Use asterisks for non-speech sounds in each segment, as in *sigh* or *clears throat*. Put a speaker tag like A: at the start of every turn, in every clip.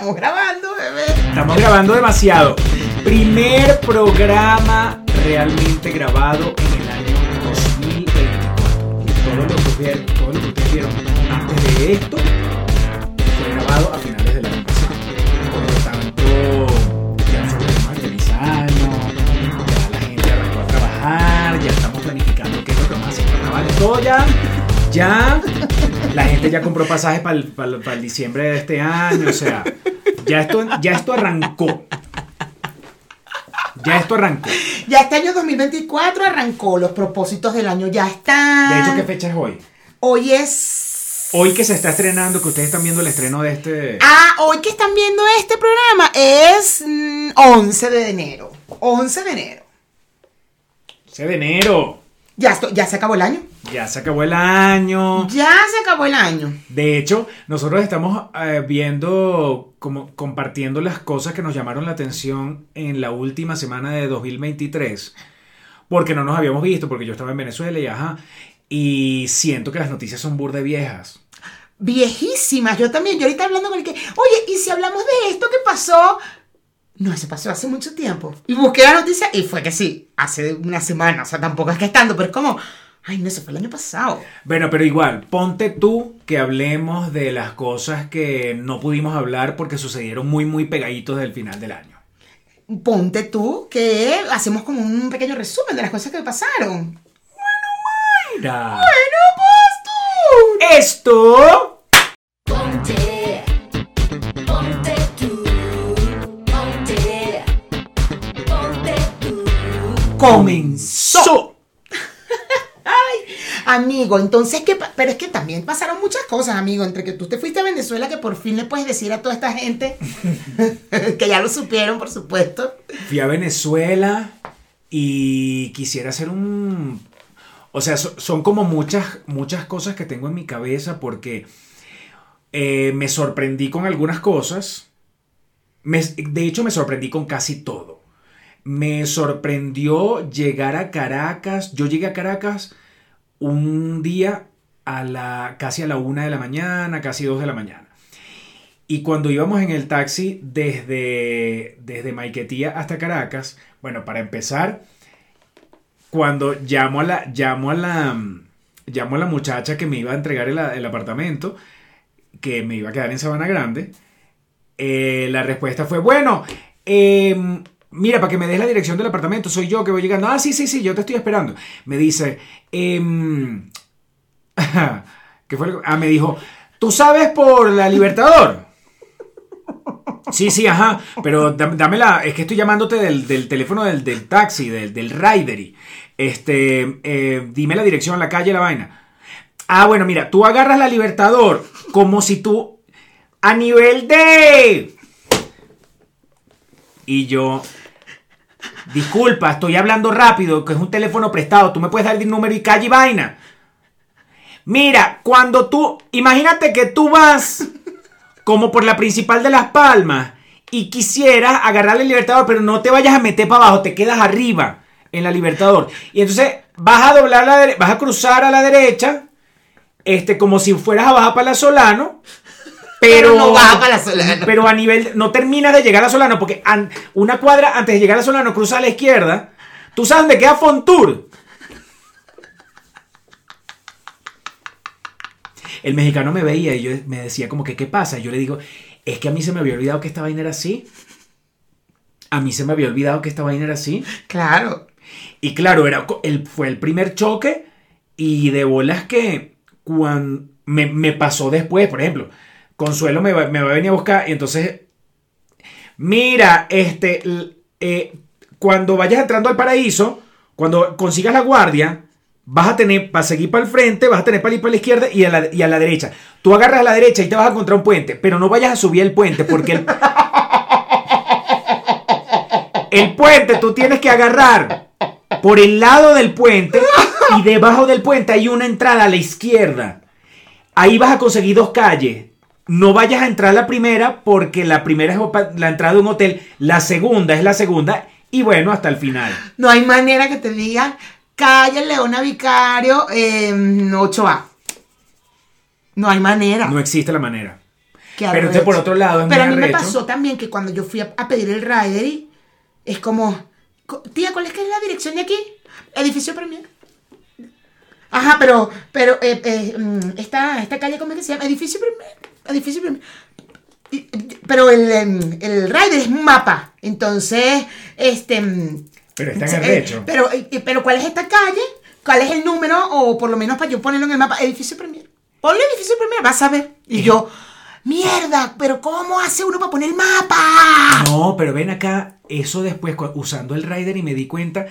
A: Estamos grabando, bebé.
B: Estamos grabando demasiado. Primer programa realmente grabado en el año 2024. Todo lo que todo lo que ustedes vieron antes de esto fue grabado a finales del año pasado. Por lo tanto, ya nosotros estamos feliz año, ya la gente arrancó a trabajar, ya estamos planificando qué es lo que vamos a hacer. Todo ya, ya, la gente ya compró pasajes para el, diciembre de este año, o sea, ya esto, ya esto arrancó. Ya esto arrancó.
A: Ya este año 2024 arrancó, los propósitos del año ya están.
B: De hecho, ¿qué fecha es hoy?
A: Hoy es...
B: Hoy que se está estrenando, que ustedes están viendo el estreno de este...
A: Ah, hoy que están viendo este programa es mm, 11 de enero. 11 de enero.
B: 11 de enero.
A: Ya, esto- ya se acabó el año.
B: Ya se acabó el año.
A: Ya se acabó el año.
B: De hecho, nosotros estamos eh, viendo, como compartiendo las cosas que nos llamaron la atención en la última semana de 2023, porque no nos habíamos visto, porque yo estaba en Venezuela y ajá, y siento que las noticias son burde viejas.
A: Viejísimas, yo también. Yo ahorita hablando con el que, oye, ¿y si hablamos de esto que pasó? No, eso pasó hace mucho tiempo. Y busqué la noticia y fue que sí, hace una semana. O sea, tampoco es que es tanto, pero es como, ay, no, eso fue el año pasado.
B: Bueno, pero igual, ponte tú que hablemos de las cosas que no pudimos hablar porque sucedieron muy, muy pegaditos del final del año.
A: Ponte tú que hacemos como un pequeño resumen de las cosas que pasaron.
B: Mira.
A: Bueno, pues
B: Esto
C: Ponte, ponte tú, ponte, ponte tú.
B: comenzó.
A: Amigo, entonces, ¿qué pa- pero es que también pasaron muchas cosas, amigo, entre que tú te fuiste a Venezuela, que por fin le puedes decir a toda esta gente, *laughs* que ya lo supieron, por supuesto.
B: Fui a Venezuela y quisiera hacer un... O sea, so- son como muchas, muchas cosas que tengo en mi cabeza porque eh, me sorprendí con algunas cosas. Me- de hecho, me sorprendí con casi todo. Me sorprendió llegar a Caracas. Yo llegué a Caracas un día a la casi a la una de la mañana, casi dos de la mañana. Y cuando íbamos en el taxi desde, desde Maiquetía hasta Caracas, bueno, para empezar, cuando llamo a la, llamo a la, llamo a la muchacha que me iba a entregar el, el apartamento, que me iba a quedar en Sabana Grande, eh, la respuesta fue, bueno, em, mira, para que me des la dirección del apartamento, soy yo que voy llegando. Ah, sí, sí, sí, yo te estoy esperando. Me dice, em, *laughs* ¿qué fue? lo que- Ah, me dijo, ¿tú sabes por la Libertador? Sí, sí, ajá, pero dam- dame la, es que estoy llamándote del, del teléfono del, del taxi, del, del Ridery. Este, eh, dime la dirección, la calle, la vaina. Ah, bueno, mira, tú agarras la Libertador como si tú, a nivel de... Y yo, disculpa, estoy hablando rápido, que es un teléfono prestado, tú me puedes dar el número y calle y vaina. Mira, cuando tú, imagínate que tú vas como por la principal de Las Palmas y quisieras agarrar el Libertador, pero no te vayas a meter para abajo, te quedas arriba en la Libertador. Y entonces vas a doblar la vas a cruzar a la derecha, este, como si fueras a bajar para la Solano. Pero,
A: Pero no baja para la Solano.
B: Pero a nivel, no terminas de llegar a Solano, porque an- una cuadra antes de llegar a Solano, cruza a la izquierda. ¿Tú sabes dónde queda Fontour? El mexicano me veía y yo me decía como que, ¿qué pasa? Y yo le digo, es que a mí se me había olvidado que esta vaina era así. A mí se me había olvidado que esta vaina era así.
A: Claro.
B: Y claro, era, el, fue el primer choque y de bolas que cuando me, me pasó después, por ejemplo, Consuelo me va, a venir a buscar y entonces, mira, este, eh, cuando vayas entrando al paraíso, cuando consigas la guardia, vas a tener, para seguir para el frente, vas a tener para ir para la izquierda y a la, y a la derecha. Tú agarras a la derecha y te vas a encontrar un puente, pero no vayas a subir el puente porque el, el puente tú tienes que agarrar por el lado del puente y debajo del puente hay una entrada a la izquierda. Ahí vas a conseguir dos calles. No vayas a entrar a la primera porque la primera es la entrada de un hotel, la segunda es la segunda y bueno, hasta el final.
A: No hay manera que te digan, calle Leona Vicario, eh, 8A. No hay manera.
B: No existe la manera.
A: Qué
B: Pero
A: arrecho.
B: por otro lado, es
A: Pero a mí me pasó también que cuando yo fui a, a pedir el rider y es como, co- tía, ¿cuál es que es la dirección de aquí? Edificio Premier. Ajá, pero, pero, eh, eh, mm, esta, esta calle, ¿cómo es que se llama? Edificio Premier. Y- y- Pero el, em, el rider es un mapa. Entonces, este. mm,
B: Pero está en
A: eh,
B: arrecho.
A: pero, pero, ¿cuál es esta calle? ¿Cuál es el número? O por lo menos para yo ponerlo en el mapa. Edificio Premier. Ponle edificio Premier, vas a ver. Y yo, mierda, pero ¿cómo hace uno para poner el mapa?
B: No, pero ven acá, eso después usando el rider y me di cuenta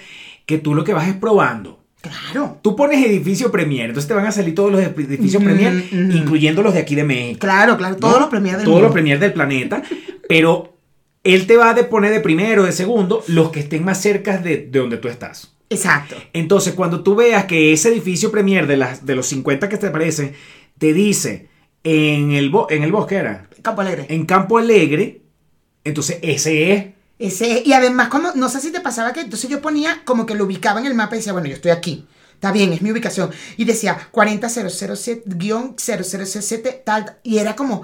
B: que tú lo que vas es probando.
A: Claro,
B: Tú pones edificio Premier, entonces te van a salir todos los edi- edificios
A: Ujú,
B: Premier,
A: ujú.
B: incluyendo los de aquí de México.
A: claro, claro. Todos
B: ¿no?
A: los Premier del
B: Todos
A: mundo.
B: los Premier del planeta, pero él te va a poner de primero, de segundo, los que estén más cerca de, de donde tú estás.
A: Exacto.
B: Entonces, cuando tú veas que ese edificio Premier de, las, de los 50 que te aparecen, te dice en el, bo- en el bosque, era,
A: Campo Alegre.
B: en Campo Alegre, entonces ese es.
A: Ese, y además, como, no sé si te pasaba que entonces yo ponía como que lo ubicaba en el mapa y decía, bueno, yo estoy aquí. Está bien, es mi ubicación. Y decía 40007-0007, tal. Y era como,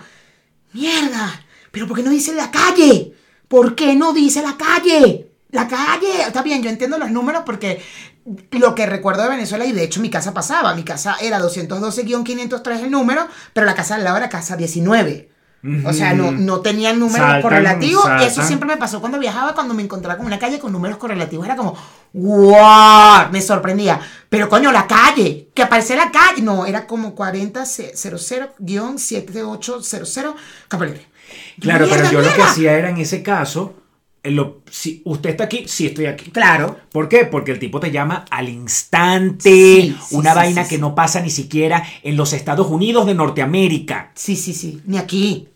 A: mierda, pero ¿por qué no dice la calle? ¿Por qué no dice la calle? La calle. Está bien, yo entiendo los números porque lo que recuerdo de Venezuela, y de hecho mi casa pasaba, mi casa era 212-503 el número, pero la casa al lado era casa 19. O sea, no, no tenían números
B: Saltan,
A: correlativos.
B: saltan.
A: Eso siempre me pasó cuando viajaba, cuando me encontraba con una calle con números correlativos. Era como, ¡wow! Me sorprendía. Pero coño, la calle, que aparece la calle. No, era como 4000-7800 Caballería.
B: Claro, pero
A: Mierda,
B: yo lo que hacía era en ese caso, lo- si usted está aquí, sí estoy aquí.
A: Claro.
B: ¿Por qué? Porque el tipo te llama al instante,
A: Sí, sí,
B: una
A: sí,
B: vaina que no pasa ni siquiera en los Estados Unidos de Norteamérica.
A: Sí, sí, sí. Ni aquí.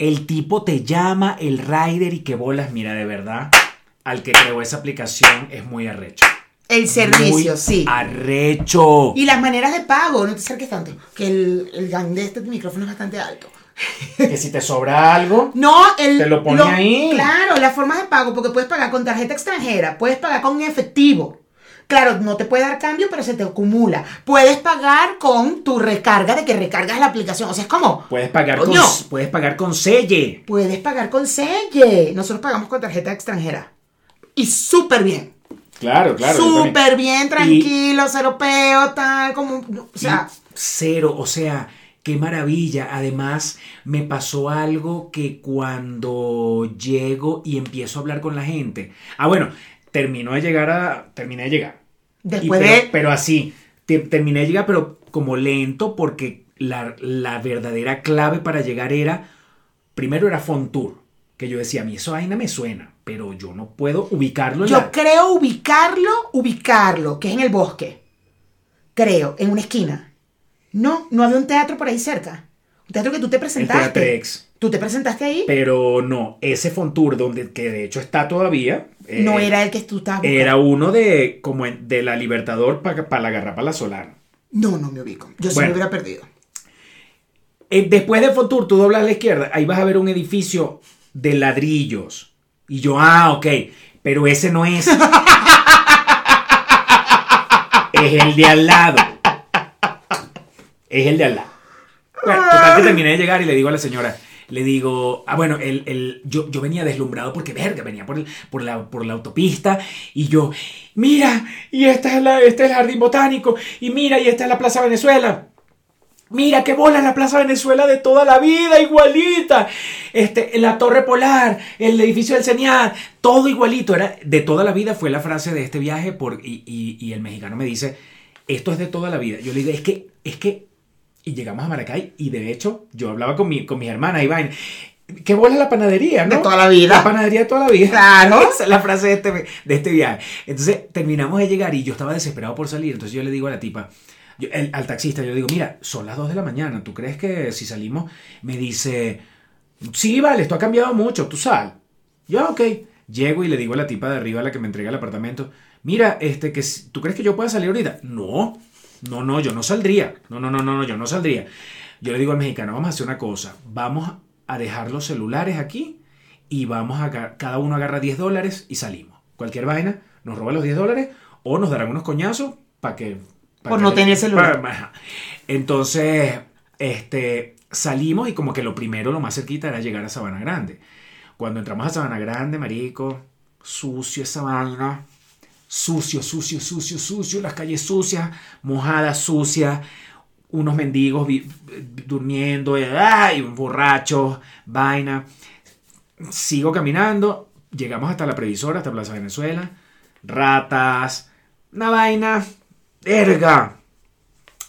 B: El tipo te llama el rider y que bolas, mira, de verdad, al que creó esa aplicación es muy arrecho.
A: El servicio,
B: Muy
A: sí.
B: Arrecho.
A: Y las maneras de pago, no te acerques tanto. Que el, el gang de este micrófono es bastante alto.
B: Que si te sobra algo, *laughs*
A: No, el.
B: Te lo pone ahí.
A: Claro, las formas de pago, porque puedes pagar con tarjeta extranjera, puedes pagar con efectivo. Claro, no te puede dar cambio, pero se te acumula. Puedes pagar con tu recarga de que recargas la aplicación. O sea, es como.
B: puedes pagar con, puedes pagar con selle.
A: Puedes pagar con Selle. Nosotros pagamos con tarjeta extranjera. Y súper bien.
B: Claro, claro.
A: súper bien, tranquilo, cero peo, tal, como. O sea,
B: Y cero, o sea, qué maravilla. Además, me pasó algo que cuando llego y empiezo a hablar con la gente. Ah, bueno, terminó de llegar a. Terminé de llegar.
A: Después
B: pero,
A: de.
B: pero así, te- terminé de llegar, pero como lento, porque la, la verdadera clave para llegar era. Primero era Fontour, que yo decía, a mí eso vaina me suena, pero yo no puedo ubicarlo en
A: Yo
B: la-
A: creo ubicarlo, ubicarlo, que es en el bosque. Creo, en una esquina. No, no había un teatro por ahí cerca. Un teatro que tú te
B: el
A: presentaste.
B: Teatrex.
A: ¿Tú te presentaste ahí?
B: Pero no, ese Fontour, donde, que de hecho está todavía. Eh,
A: no era el que tú estabas buscando.
B: Era uno de como de la Libertador para la Garrapala Solano.
A: No, no me ubico. Yo sí
B: Bueno.
A: me hubiera perdido.
B: Eh, después de Fontour, tú doblas a la izquierda, ahí vas a ver un edificio de ladrillos. Y yo, ah, ok, pero ese no es. es el de al lado. Es el de al lado. Bueno, total que terminé de llegar y le digo a la señora, le digo, ah, bueno, el, el- yo, yo venía deslumbrado porque, verga, venía por, el- por, la, por la autopista y yo, mira, y esta es la, este es el jardín botánico, y mira, y esta es la Plaza Venezuela. Mira qué bola la Plaza Venezuela de toda la vida, igualita. Este, la Torre Polar, el edificio del CENIAD, todo igualito. Era de toda la vida, fue la frase de este viaje. Por, y, y- y el mexicano me dice, esto es de toda la vida. Yo le digo, es que, es que. Y llegamos a Maracay y de hecho yo hablaba con, mi, con mis hermanas vaina. ¿Qué bola la panadería, no?
A: De toda la vida.
B: La panadería de toda la vida.
A: Claro. *laughs*
B: Esa es la frase de este, de este viaje. Entonces terminamos de llegar y yo estaba desesperado por salir. Entonces yo le digo a la tipa, yo- el- al taxista, yo le digo, mira, son las 2 de la mañana. ¿Tú crees que si salimos? Me dice, sí, vale, esto ha cambiado mucho, tú sal. Yo, ok. Llego y le digo a la tipa de arriba, a la que me entrega el apartamento, mira, este, que ¿tú crees que yo pueda salir ahorita? No, no, no, yo no saldría. No, no, no, no, no, yo no saldría. Yo le digo al mexicano, vamos a hacer una cosa, vamos a dejar los celulares aquí y vamos a, cada uno agarra 10 dólares y salimos. Cualquier vaina, nos roba los 10 dólares o nos darán unos coñazos para que... pa'
A: Por
B: que
A: no
B: le-
A: tener celular.
B: pa-. Entonces, este, salimos y como que lo primero, lo más cerquita era llegar a Sabana Grande. Cuando entramos a Sabana Grande, marico, sucio esa vaina. Sucio, sucio, sucio, sucio, las calles sucias, mojadas, sucias, unos mendigos durmiendo, eh, ay, borrachos, vaina. Sigo caminando, llegamos hasta la previsora, hasta Plaza Venezuela, ratas, una vaina, verga.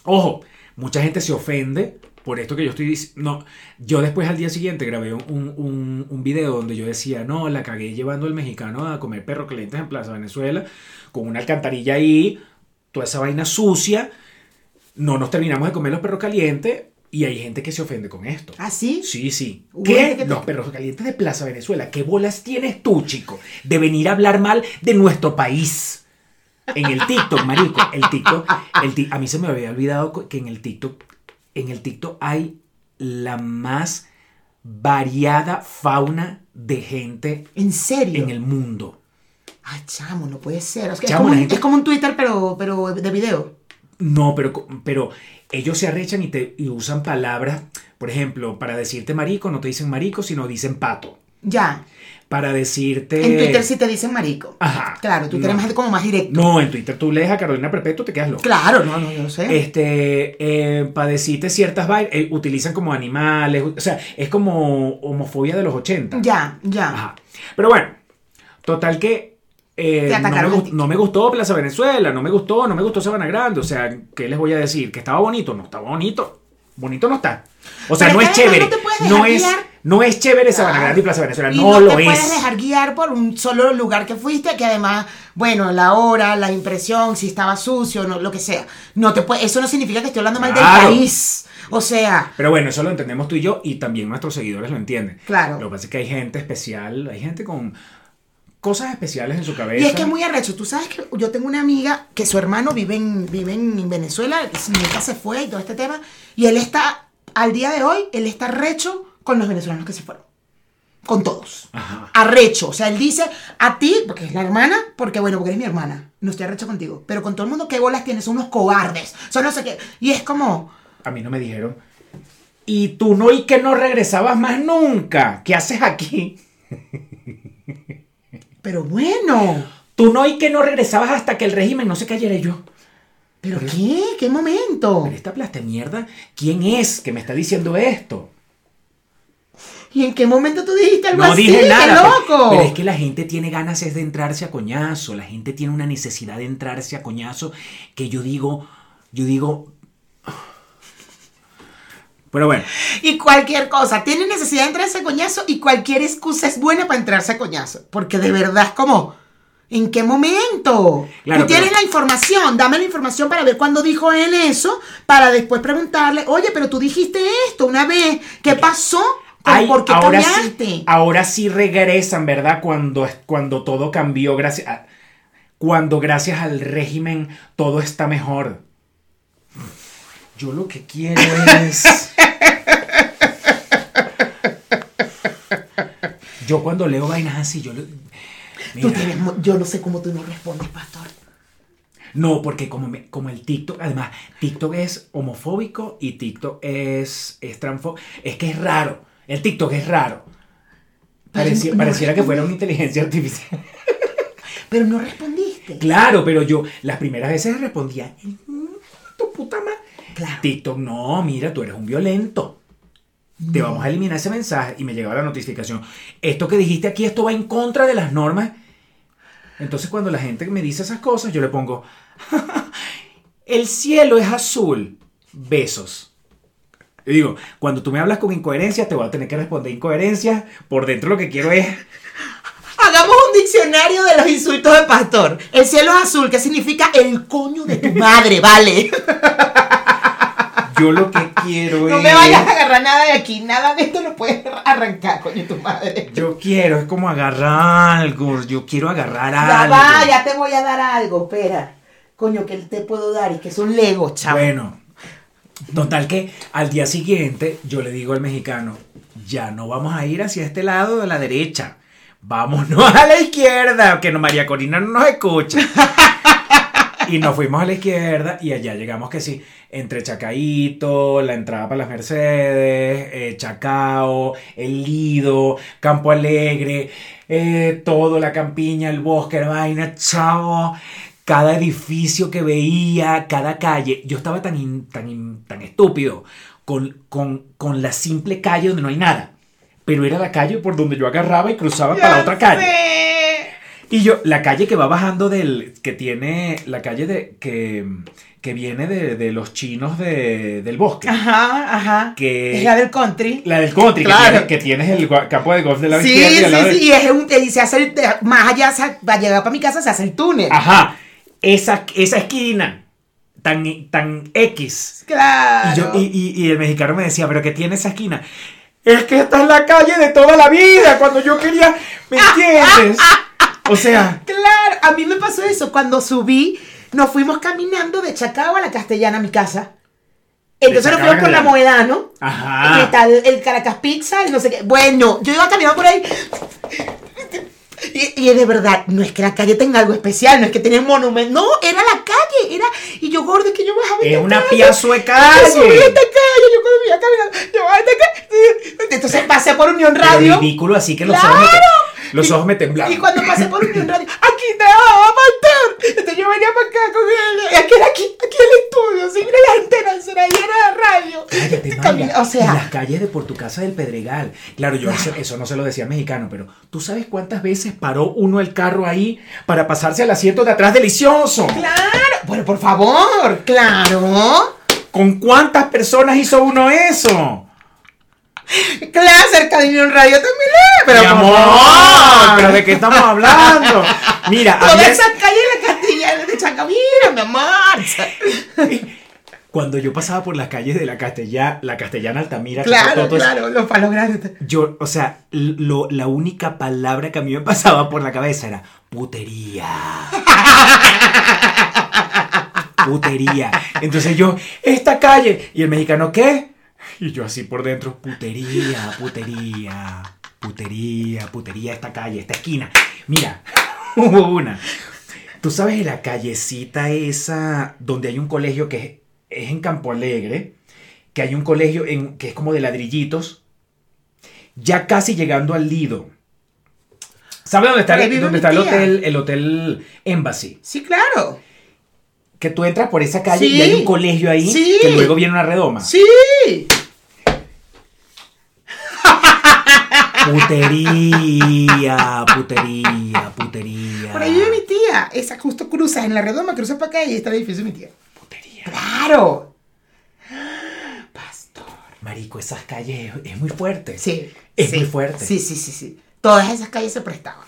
B: Ojo, mucha gente se ofende por esto que yo estoy diciendo. Yo después al día siguiente grabé un, un, un video donde yo decía, no, la cagué llevando al mexicano a comer perro calientes en Plaza Venezuela, con una alcantarilla ahí, toda esa vaina sucia. No nos terminamos de comer los perros calientes y hay gente que se ofende con esto.
A: ¿Ah, sí?
B: Sí, sí. ¿Qué? Los perros calientes de Plaza Venezuela. ¿Qué bolas tienes tú, chico? De venir a hablar mal de nuestro país. En el TikTok, marico. El TikTok. El a mí se me había olvidado que en el TikTok. En el TikTok hay la más variada fauna de gente
A: ¿En serio?
B: en el mundo.
A: Ay, chamo, no puede ser. Es, que es
B: Chamo,
A: como,
B: gente-
A: es como un Twitter, pero, pero de video.
B: No, pero, pero ellos se arrechan y, te, y usan palabras. Por ejemplo, para decirte marico, no te dicen marico, sino dicen pato.
A: Ya.
B: Para decirte.
A: En Twitter sí te dicen marico.
B: Ajá.
A: Claro, Twitter
B: No.
A: es más, como más directo.
B: No, en Twitter tú lees a Carolina Perpetuo, te quedas loco.
A: Claro, no, no, yo sé.
B: Este, eh, para decirte ciertas vainas, eh, utilizan como animales, o sea, es como homofobia de los 80.
A: Ya, ya.
B: Ajá. Pero bueno, total que eh, no, me, no me gustó Plaza Venezuela, no me gustó, no me gustó Sabana Grande, o sea, ¿qué les voy a decir? ¿Que estaba bonito? No estaba bonito. Bonito no está. O sea,
A: Pero
B: no
A: es
B: chévere.
A: no
B: No es,
A: guiar.
B: No es chévere Sabana
A: Claro.
B: Grande y Plaza Venezuela.
A: Y
B: No,
A: no,
B: lo
A: te
B: es.
A: puedes dejar guiar por un solo lugar que fuiste, que además, bueno, la hora, la impresión, si estaba sucio, no, lo que sea. No te puede, eso no significa que estoy hablando mal
B: Claro.
A: del país. O sea,
B: Pero bueno, eso lo entendemos tú y yo y también nuestros seguidores lo entienden.
A: Claro.
B: Lo que pasa es que hay gente especial, hay gente con cosas especiales en su cabeza.
A: y es que es muy arrecho. Tú sabes que yo tengo una amiga que su hermano vive en, vive en Venezuela, nunca se fue y todo este tema. Y él está, al día de hoy, él está arrecho con los venezolanos que se fueron. Con todos.
B: Ajá.
A: Arrecho. O sea, él dice a ti, porque es la hermana, porque bueno, porque eres mi hermana. No estoy arrecho contigo. Pero con todo el mundo, ¿qué bolas tienes? Son unos cobardes. Son no sé qué. Y es como.
B: A mí no me dijeron. Y tú no y que no regresabas más nunca. ¿Qué haces aquí?
A: Pero bueno.
B: Tú no y que no regresabas hasta que el régimen no se cayera yo.
A: ¿Pero qué? ¿Qué momento?
B: Pero esta plasta mierda, ¿quién es que me está diciendo esto?
A: ¿Y en qué momento tú dijiste algo
B: No
A: así?
B: dije
A: ¡Qué
B: nada. pero-
A: loco!
B: Pero es que la gente tiene ganas es de entrarse a coñazo. La gente tiene una necesidad de entrarse a coñazo que yo digo, yo digo. Pero bueno,
A: Y cualquier cosa. Tiene necesidad de entrarse a coñazo y cualquier excusa es buena para entrarse a coñazo. Porque de verdad es como. ¿En qué momento?
B: Claro,
A: Tú tienes
B: pero-
A: la información, dame la información para ver cuándo dijo él eso, para después preguntarle, oye, pero tú dijiste esto una vez, ¿qué pasó? ¿Por-
B: Ay,
A: ¿Por qué
B: ahora, sí, ahora sí regresan, ¿verdad? Cuando, cuando todo cambió, gracias a- cuando gracias al régimen todo está mejor. Yo lo que quiero es... *laughs* Yo cuando leo vainas así, yo... lo-
A: Tú tienes yo no sé cómo tú no respondes, pastor.
B: No, porque como, me- como el TikTok, además, TikTok es homofóbico y TikTok es, es transfo- Es que es raro. El TikTok es raro. Pareci-
A: no
B: pareciera que fuera una inteligencia artificial. *laughs*
A: Pero no respondiste.
B: Claro, pero yo las primeras veces respondía, "Mm, tu puta madre.
A: Claro.
B: TikTok, no, mira, tú eres un violento. Te vamos a eliminar ese mensaje. Y me llegaba la notificación. Esto que dijiste aquí, esto va en contra de las normas. Entonces cuando la gente me dice esas cosas, yo le pongo, *laughs* el cielo es azul. Besos. Y digo, cuando tú me hablas con incoherencia, te voy a tener que responder incoherencia. Por dentro lo que quiero es
A: Hagamos un diccionario de los insultos de pastor. El cielo es azul, ¿qué significa el coño de tu madre, vale?
B: yo lo que quiero
A: No
B: es...
A: me vayas a agarrar nada de aquí, nada de esto lo puedes arrancar, coño, tu madre.
B: Yo quiero, es como agarrar algo. Yo quiero agarrar
A: Ya
B: algo.
A: va, ya te voy a dar algo, espera. Coño, que te puedo dar y que son legos, chavo.
B: Bueno, total que al día siguiente yo le digo al mexicano, ya no vamos a ir hacia este lado de la derecha. Vámonos a la izquierda, que no María Corina no nos escucha. Y nos fuimos a la izquierda y allá llegamos que sí, entre Chacaíto, la entrada para las Mercedes, eh, Chacao, El Lido, Campo Alegre, eh, todo, la campiña, el bosque, la vaina, chavo. Cada edificio que veía, cada calle. Yo estaba tan, in- tan, in- tan estúpido con, con, con la simple calle donde no hay nada. Pero era la calle por donde yo agarraba y cruzaba para la otra calle. Y yo, la calle que va bajando del. que tiene. La calle de. que, que viene de, de los chinos de- del bosque.
A: Ajá, ajá.
B: Que-
A: Es la del country.
B: La del country,
A: Claro.
B: que, tienes, que tienes el campo de golf de la
A: Sí,
B: izquierda y
A: sí,
B: del-
A: sí, y, es un, y se hace el, más allá, se- va a llegar para mi casa, se hace el túnel.
B: Ajá. Esa, esa esquina. Tan, tan X.
A: Claro.
B: Y, yo, y, y- y el mexicano me decía, ¿pero qué tiene esa esquina? Es que esta es la calle de toda la vida. Cuando yo quería. ¿Me entiendes? O sea.
A: Claro, a mí me pasó eso. Cuando subí, nos fuimos caminando de Chacao a la Castellana, a mi casa. Entonces nos fuimos por la. Moedano.
B: Ajá.
A: Y está el, el Caracas Pizza y no sé qué. Bueno, yo iba caminando por ahí. Y, y de verdad, no es que la calle tenga algo especial, no es que tenga un monumento, no, era la calle, era, y yo gordo, es que yo bajaba
B: Es una piazo de
A: Yo subí
B: calle.
A: esta calle, yo cuando me iba caminando, yo bajaba esta calle, entonces pasé por Unión
B: Pero
A: Radio,
B: ridículo, así que los
A: ¡Claro!
B: ojos los
A: Y-
B: ojos me temblaban.
A: y cuando pasé por Unión Radio, *laughs* aquí te va a matar. Entonces yo venía para acá con él. Que era aquí, aquí el estudio. Sí, mira las antenas, era llena de radio.
B: Cállate,
A: camina- O
B: Y las
A: sea,
B: calles de por tu casa del Pedregal. Claro, yo eso, eso no se lo decía mexicano, pero ¿tú sabes cuántas veces paró uno el carro ahí para pasarse al asiento de atrás delicioso?
A: claro. Bueno, por favor, claro.
B: ¿Con cuántas personas hizo uno eso?
A: Claro, cerca de Unión Radio también. eh, Pero
B: Mi amor. ¿pero de qué estamos hablando? Mira,
A: Toda
B: había-
A: esa calle de la Castellana de Chaca, mira, mi amor.
B: cuando yo pasaba por las calles de la Castellana, la Castellana Altamira,
A: Claro, claro, los palos grandes.
B: Yo, o sea, lo- la única palabra que a mí me pasaba por la cabeza era putería. putería. Entonces yo, esta calle. Y el mexicano, ¿qué? Y yo así por dentro, putería, putería, putería, putería, esta calle, esta esquina. Mira, *laughs* hubo una. Tú sabes de la callecita esa donde hay un colegio que es, es en Campo Alegre, que hay un colegio en, que es como de ladrillitos, ya casi llegando al Lido. ¿Sabes dónde está, el, dónde está el hotel, el hotel Embassy?
A: Sí, claro.
B: Que tú entras por esa calle
A: Sí.
B: y hay un colegio ahí
A: Sí.
B: que luego viene una redoma.
A: Sí.
B: Putería, putería, putería.
A: Por ahí vive mi tía. Esa justo cruza en la redoma, cruza para acá y está el edificio de mi tía.
B: Putería.
A: ¡Claro! Pastor.
B: Marico, esas calles es, muy fuerte.
A: Sí.
B: Es
A: sí.
B: muy fuerte.
A: Sí, sí, sí, sí. Todas esas calles se prestaban.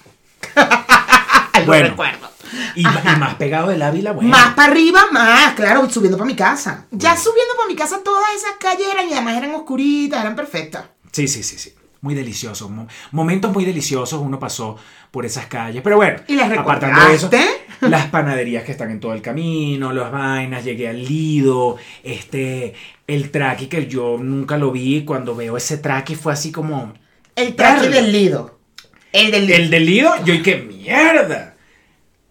A: *laughs* Lo
B: Bueno.
A: recuerdo.
B: Y más pegado del Ávila, bueno.
A: Más para arriba, más, claro, subiendo para mi casa. Ya subiendo para mi casa, todas esas calles eran y además eran oscuritas, eran perfectas.
B: Sí, sí, sí, sí. Muy delicioso. Mo- Momentos muy deliciosos uno pasó por esas calles. Pero bueno,
A: ¿Y las
B: apartando eso, *laughs* las panaderías que están en todo el camino, las vainas, llegué al Lido, este, el traqui que yo nunca lo vi. Cuando veo ese traqui fue así como...
A: El
B: Perla.
A: del Lido. El del Lido.
B: El del Lido, yo y qué mierda.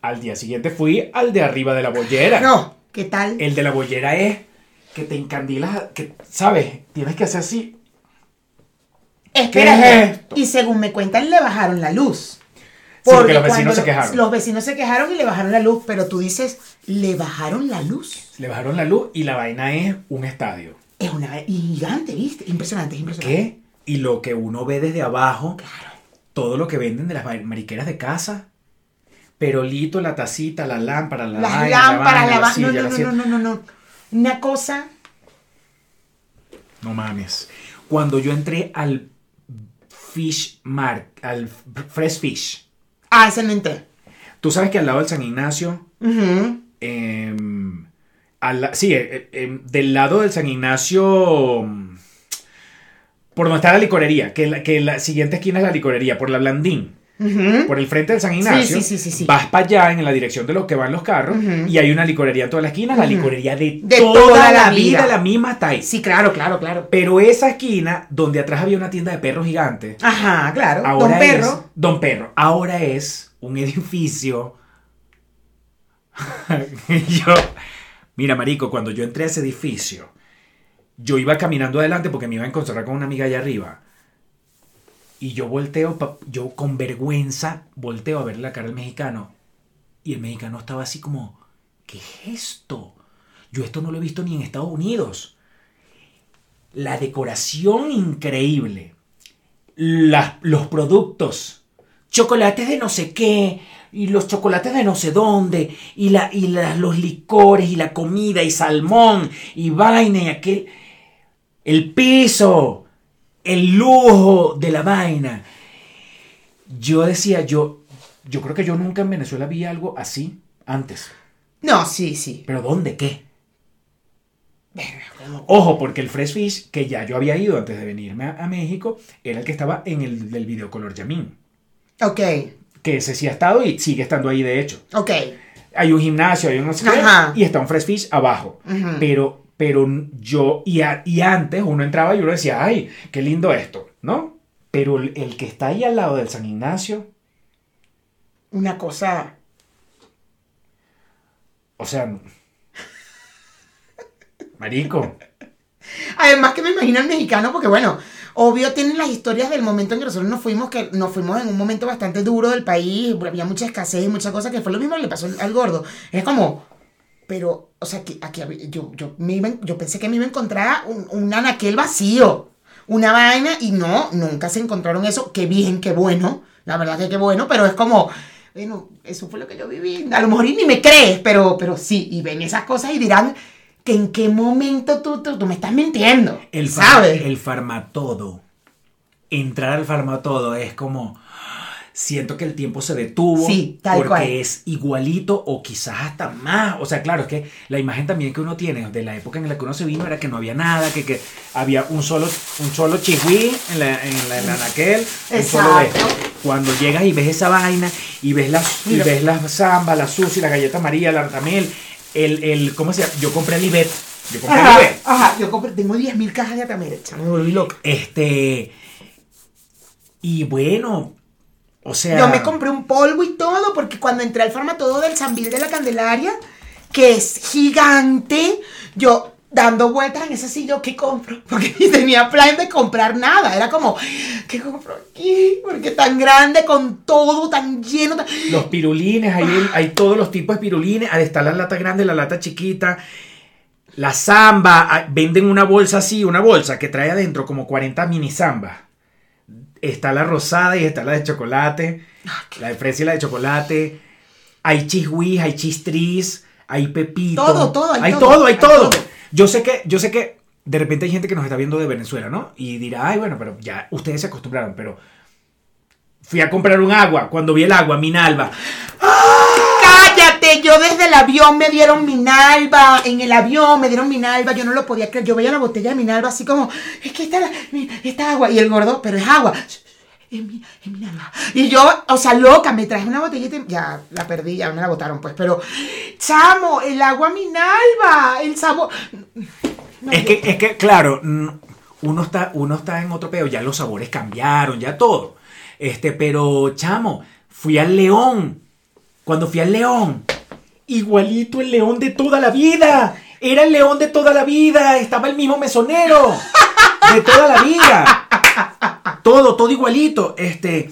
B: Al día siguiente fui al de arriba de la bollera.
A: No, ¿qué tal?
B: El de la bollera es que te encandilas, que, ¿sabes? Tienes que hacer así.
A: Espera,
B: ¿Qué es
A: y según me cuentan, le bajaron la luz.
B: Sí, porque los vecinos se quejaron.
A: Los vecinos se quejaron y le bajaron la luz, pero tú dices, ¿le bajaron la luz?
B: Le bajaron la luz y la vaina es un estadio.
A: Es una gigante, ¿viste? Impresionante, impresionante.
B: ¿Qué? Y lo que uno ve desde abajo, todo lo que venden de las ma- mariqueras de casa. Perolito, la tacita, la lámpara, la
A: Las
B: vaina,
A: lámparas,
B: vaina,
A: la va-
B: silla,
A: no,
B: la
A: no, no,
B: silla.
A: no, no, no, no. Una cosa.
B: No mames. Cuando yo entré al Fish Mark, al Fresh Fish,
A: Ah, ese no entré.
B: tú sabes que al lado del San Ignacio, em, la- sí, eh, eh, em, del lado del San Ignacio, mm, por donde está la licorería, que la, que la siguiente esquina es la licorería, por la Blandín. Por el frente del San Ignacio,
A: Sí, sí, sí, sí, sí.
B: vas para allá en la dirección de los que van los carros y hay una licorería en toda la esquina, la licorería de,
A: De
B: toda,
A: toda
B: la
A: la
B: vida,
A: vida.
B: la misma está ahí.
A: Sí, claro, claro, claro.
B: Pero esa esquina, donde atrás había una tienda de perros gigante,
A: Ajá, claro.
B: ahora
A: Don Perro.
B: Don Perro. Ahora es un edificio *laughs* yo, mira, marico, cuando yo entré a ese edificio, yo iba caminando adelante porque me iba a encontrar con una amiga allá arriba. Y yo volteo, yo con vergüenza volteo a ver la cara del mexicano. Y el mexicano estaba así como, ¿qué es esto? Yo esto no lo he visto ni en Estados Unidos. La decoración increíble. Los productos. Chocolates de no sé qué. Y los chocolates de no sé dónde. Y, la, y los licores. Y la comida. Y salmón. Y vaina. Y aquel. El piso. El lujo de la vaina. Yo decía, yo. Yo creo que yo nunca en Venezuela vi algo así antes.
A: No, sí, sí.
B: ¿Pero dónde? ¿Qué? Ojo, porque el Fresh Fish, que ya yo había ido antes de venirme a, a México, era el que estaba en el del videocolor Yamín.
A: Ok,
B: Que ese sí ha estado y sigue estando ahí, de hecho.
A: ok.
B: Hay un gimnasio, hay un no sé qué,
A: Ajá.
B: y está un Fresh Fish abajo. Pero, pero yo, y, antes uno entraba y uno decía, ay, qué lindo esto, ¿no? Pero el, que está ahí al lado del San Ignacio,
A: Una cosa.
B: o sea, *laughs* marico,
A: Además que me imagino el mexicano, porque bueno, obvio tienen las historias del momento en que nosotros nos fuimos, que nos fuimos en un momento bastante duro del país, había mucha escasez y muchas cosas, que fue lo mismo que le pasó al gordo. Es como, pero, o sea, aquí había- yo, yo, me iba, en- yo pensé que me iba a encontrar un, un anaquel vacío, una vaina, y no, nunca se encontraron eso. Qué bien, qué bueno, la verdad que qué bueno, pero es como, bueno, eso fue lo que yo viví. A lo mejor y ni me crees, pero, pero sí, y ven esas cosas y dirán que en qué momento tú, tú, tú me estás mintiendo.
B: El,
A: ¿sabes?
B: el farmatodo. Entrar al farmatodo es como. Siento que el tiempo se detuvo.
A: Sí, tal
B: porque
A: cual.
B: es igualito o quizás hasta más. O sea, claro, es que la imagen también que uno tiene de la época en la que uno se vino era que no había nada, que, que había un solo, un solo chihuí en la, en la, en la anaquel, un solo de. Cuando llegas y ves esa vaina y ves la, y ves la samba, la sushi, la galleta María, la tamel, el, el, ¿cómo se llama? Yo compré el Ibet. Yo compré el
A: Ajá,
B: Ibet.
A: ajá, yo compré, tengo 10.000 cajas de Atamerecha, me volví loca.
B: Este. Y bueno, o sea.
A: Yo me compré un polvo y todo, porque cuando entré al farmatodo del Sambil de la Candelaria, que es gigante, yo dando vueltas en ese sitio, ¿qué compro? *laughs* Porque ni tenía plan de comprar nada. Era como, ¿qué compro aquí? Porque tan grande, con todo, tan lleno. tan-
B: Los pirulines, hay, el- hay todos los tipos de pirulines. Ahí está la lata grande, la lata chiquita. La zamba, ah, venden una bolsa así, una bolsa que trae adentro como 40 mini zambas. Está la rosada y está la de chocolate. La de fresa y la de chocolate. Hay chisguis, hay chistris, hay pepito.
A: Todo, todo, hay
B: hay
A: todo,
B: todo, hay
A: hay
B: todo.
A: todo.
B: Yo sé que, yo sé que de repente hay gente que nos está viendo de Venezuela, ¿no? Y dirá, ay, bueno, pero ya ustedes se acostumbraron, pero fui a comprar un agua. Cuando vi el agua, Minalba,
A: Yo desde el avión me dieron Minalba. En el avión me dieron Minalba. Yo no lo podía creer. Yo veía la botella de Minalba así como, es que mi- esta agua. Y el gordo, pero es agua. Es, mi, es. Y yo, o sea, loca, me traje una botellita. y Ya la perdí, ya me la botaron, pues. Pero, chamo, el agua Minalba. El sabor. No,
B: Es que, es que, claro, uno está, uno está en otro peo, ya los sabores cambiaron, ya todo. Este, pero, chamo, fui al León. Cuando fui al León, igualito el León de toda la vida. Era el León de toda la vida. Estaba el mismo mesonero. De toda la vida. Todo, todo igualito. Este,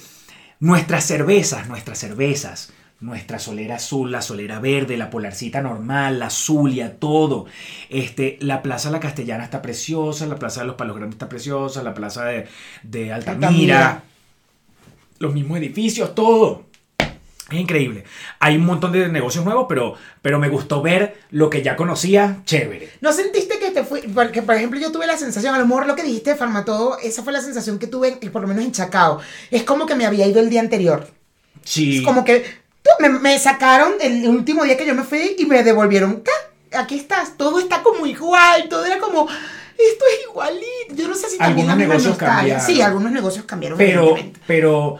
B: nuestras cervezas, nuestras cervezas. Nuestra solera azul, la solera verde, la polarcita normal, la Zulia, todo. Este, la Plaza La Castellana está preciosa, la Plaza de los Palos Grandes está preciosa, la Plaza de, de Altamira,
A: Altamira.
B: los mismos edificios, todo. Es increíble. Hay un montón de negocios nuevos, pero, pero me gustó ver lo que ya conocía, chévere.
A: ¿No sentiste que te fui? Porque, por ejemplo, yo tuve la sensación, a lo mejor lo que dijiste de Farmatodo, esa fue la sensación que tuve, por lo menos en Chacao. Es como que me había ido el día anterior.
B: Sí.
A: Es como que me, me sacaron el último día que yo me fui y me devolvieron. "Ta, Aquí estás, todo está como igual, todo era como. Esto es igualito. Yo no sé si
B: Algunos negocios cambiaron.
A: Sí, algunos negocios cambiaron.
B: Pero, pero,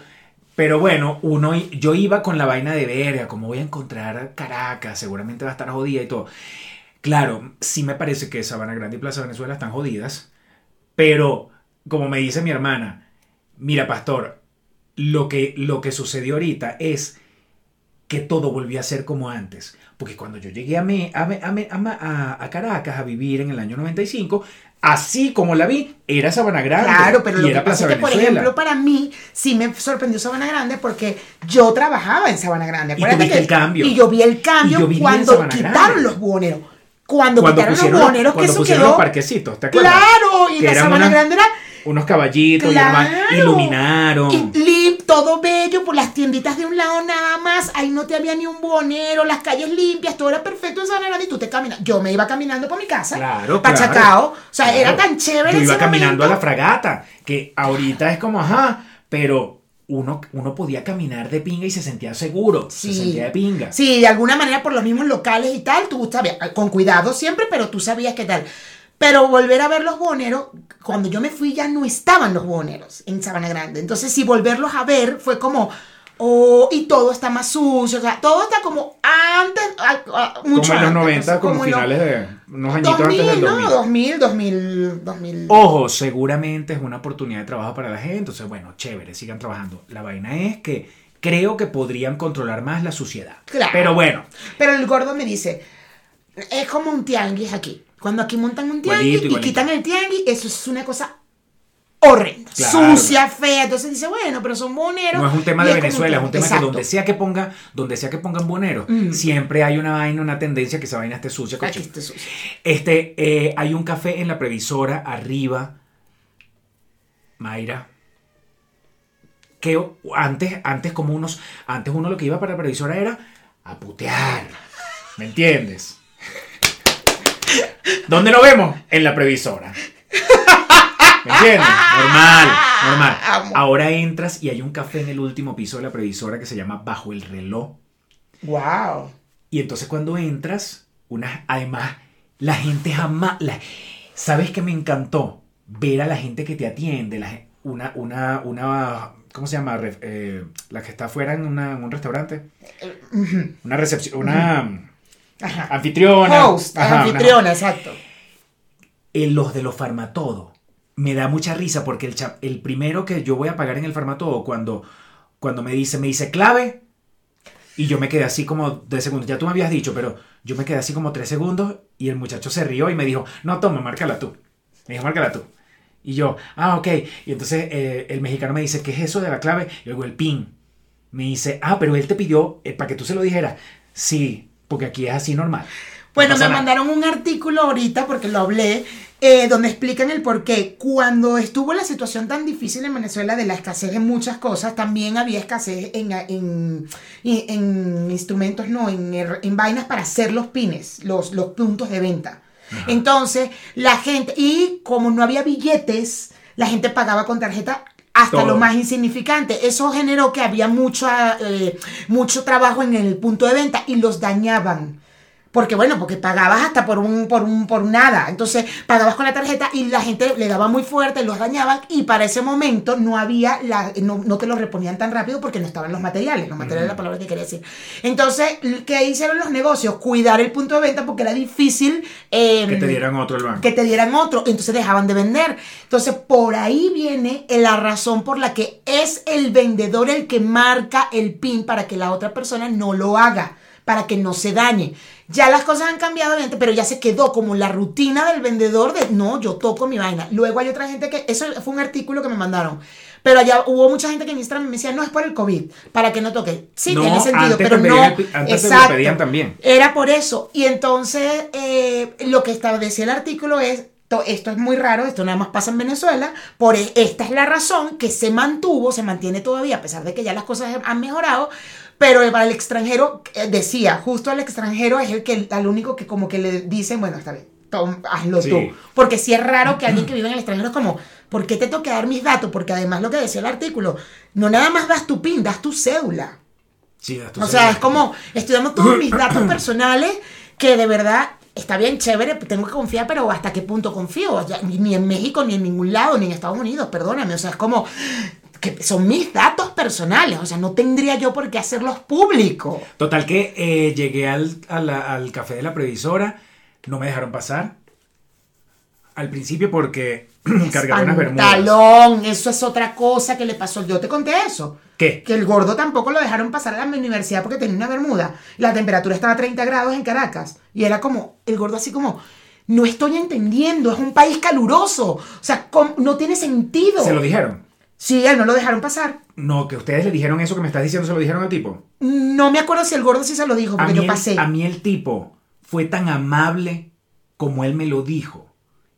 B: pero bueno, uno, yo iba con la vaina de verga, como voy a encontrar Caracas, seguramente va a estar jodida y todo. Claro, sí me parece que Sabana Grande y Plaza Venezuela están jodidas, pero como me dice mi hermana, mira, pastor, lo que, lo que sucedió ahorita es que todo volvió a ser como antes. Porque cuando yo llegué a, me- a, me- a, me- a a Caracas a vivir en el año 95, así como la vi, era Sabana Grande.
A: Claro, pero
B: y
A: lo
B: era
A: que pasa es que, por ejemplo, para mí sí me sorprendió Sabana Grande porque yo trabajaba en Sabana Grande.
B: Y
A: Acuérdate
B: tuviste
A: que-
B: el cambio.
A: Y yo vi el cambio
B: Y
A: cuando quitaron
B: Grande.
A: los buhoneros. Cuando,
B: cuando
A: quitaron los buhoneros, que eso quedó...
B: los parquecitos, ¿te acuerdas?
A: Claro, y
B: Que
A: la Sabana
B: unas-
A: Grande era...
B: Unos caballitos, y
A: Claro.
B: hermano, iluminaron.
A: Y todo bello, por las tienditas de un lado nada más, ahí no te había ni un buhonero, las calles limpias, todo era perfecto en Sabana Grande y tú te caminas. Yo me iba caminando por mi casa,
B: Claro,
A: pachacao,
B: claro.
A: o sea, era tan chévere
B: Yo iba
A: ese
B: caminando
A: momento.
B: a la fragata, que ahorita es como, ajá, pero uno, uno podía caminar de pinga y se sentía seguro, se sentía de pinga.
A: Sí, de alguna manera por los mismos locales y tal, tú sabías, con cuidado siempre, pero tú sabías qué tal. Pero volver a ver los boneros, cuando yo me fui ya no estaban los boneros en Sabana Grande. Entonces, si volverlos a ver fue como, oh, y todo está más sucio, o sea, todo está como antes, mucho
B: como en los
A: antes,
B: 90, como,
A: los
B: finales de unos añitos
A: 2000,
B: antes del
A: ¿no?
B: 2000.
A: 2000, 2000, 2000.
B: Ojo, seguramente es una oportunidad de trabajo para la gente. Entonces, bueno, chévere, sigan trabajando. La vaina es que creo que podrían controlar más la suciedad.
A: Claro.
B: Pero bueno,
A: Pero el gordo me dice, es como un tianguis aquí. Cuando aquí montan un tianguis
B: Igualito,
A: y quitan el tianguis, eso es una cosa horrenda,
B: Claro.
A: sucia, fea. Entonces dice, bueno, pero son boneros.
B: no es un tema de Venezuela, es un tema que
A: Exacto.
B: donde sea que ponga, donde sea que pongan boneros,
A: Mm.
B: siempre hay una vaina, una tendencia que esa vaina esté sucia.
A: Está sucio.
B: Este, eh, hay un café en la previsora arriba. Mayra. Que antes, antes como unos, antes uno lo que iba para la previsora era a putear. ¿Me entiendes? ¿Dónde lo vemos? En la previsora. ¿Me entiendes? Normal, normal.
A: Amo.
B: Ahora entras y hay un café en el último piso de la previsora que se llama Bajo el reloj.
A: Wow.
B: Y entonces cuando entras, una, además, la gente jamás... la- ¿Sabes qué me encantó? Ver a la gente que te atiende, la una, una, una, ¿cómo se llama? Eh, la que está afuera en, una- en un restaurante. Una recepción, una
A: Ajá.
B: anfitriona.
A: Host,
B: Ajá,
A: anfitriona, exacto.
B: eh, los de los farmatodo. Me da mucha risa porque el, cha- el primero que yo voy a pagar en el farmatodo cuando, cuando me dice, me dice clave, y yo me quedé así como de segundos. Ya tú me habías dicho, pero yo me quedé así como tres segundos y el muchacho se rió y me dijo, no, toma, márcala tú. Me dijo, márcala tú. Y yo, ah, ok. Y entonces eh, el mexicano me dice, ¿qué es eso de la clave? Y luego el PIN. Me dice, ah, pero él te pidió eh, para que tú se lo dijeras. Sí, porque aquí es así normal. No
A: Bueno, me
B: nada.
A: mandaron un artículo ahorita, porque lo hablé, eh, donde explican el por qué. Cuando estuvo la situación tan difícil en Venezuela de la escasez de muchas cosas, también había escasez en, en, en- en instrumentos, no, en vainas para hacer los pines, los, los puntos de venta. Entonces, la gente, y como no había billetes, la gente pagaba con tarjeta hasta
B: Todo.
A: lo más insignificante. Eso generó que había mucho, eh, mucho trabajo en el punto de venta y los dañaban. Porque bueno, porque pagabas hasta por un, por un, por nada. Entonces pagabas con la tarjeta y la gente le daba muy fuerte, los dañaban y para ese momento no había la, no, no te lo reponían tan rápido porque no estaban los materiales. Los materiales es la palabra que quería decir. Entonces, ¿qué hicieron los negocios? Cuidar el punto de venta porque era difícil eh,
B: Que te dieran otro el banco.
A: que te dieran otro, entonces dejaban de vender. Entonces, por ahí viene la razón por la que es el vendedor el que marca el pin para que la otra persona no lo haga, para que no se dañe. Ya las cosas han cambiado, obviamente, pero ya se quedó como la rutina del vendedor de no, yo toco mi vaina. Luego hay otra gente que, eso fue un artículo que me mandaron. Pero allá hubo mucha gente que en Instagram me decía, no es por el COVID, para que no toque. Sí,
B: No,
A: tiene sentido,
B: antes
A: pero no.
B: el- antes te lo
A: exacto.
B: pedían también.
A: Era por eso. Y entonces, eh, lo que establecía el artículo es, to- esto es muy raro, esto nada más pasa en Venezuela, por e- esta es la razón que se mantuvo, se mantiene todavía, a pesar de que ya las cosas han mejorado, pero para el extranjero, eh, decía, justo al extranjero es el que, al único que como que le dicen, bueno, está bien, tom- hazlo
B: Sí.
A: tú. Porque si es raro que alguien que vive en el extranjero es como, ¿por qué te tengo que dar mis datos? Porque además lo que decía el artículo, no nada más das tu PIN, das tu cédula.
B: Sí, das tu
A: O sea,
B: celular.
A: es como, estoy dando todos mis datos personales que de verdad está bien chévere, tengo que confiar, pero ¿hasta qué punto confío? Sea, ni ni en México, ni en ningún lado, ni en Estados Unidos, perdóname. O sea, es como que son mis datos personales, o sea, no tendría yo por qué hacerlos públicos.
B: Total que eh, llegué al, al café de la previsora, no me dejaron pasar al principio porque *clears throat* cargaba unas bermudas.
A: Pantalón, eso es otra cosa que le pasó. Yo te conté eso.
B: ¿Qué?
A: Que el gordo tampoco lo dejaron pasar a la universidad porque tenía una bermuda. La temperatura estaba a 30 grados en Caracas. Y era como, el gordo así como, no estoy entendiendo, es un país caluroso. O sea, no tiene sentido.
B: ¿Se lo dijeron?
A: Sí, a él no lo dejaron pasar.
B: No, que ustedes le dijeron eso que me estás diciendo, se lo dijeron al tipo.
A: No me acuerdo si el gordo sí se lo dijo, porque yo
B: el-
A: pasé.
B: a mí el tipo fue tan amable como él me lo dijo.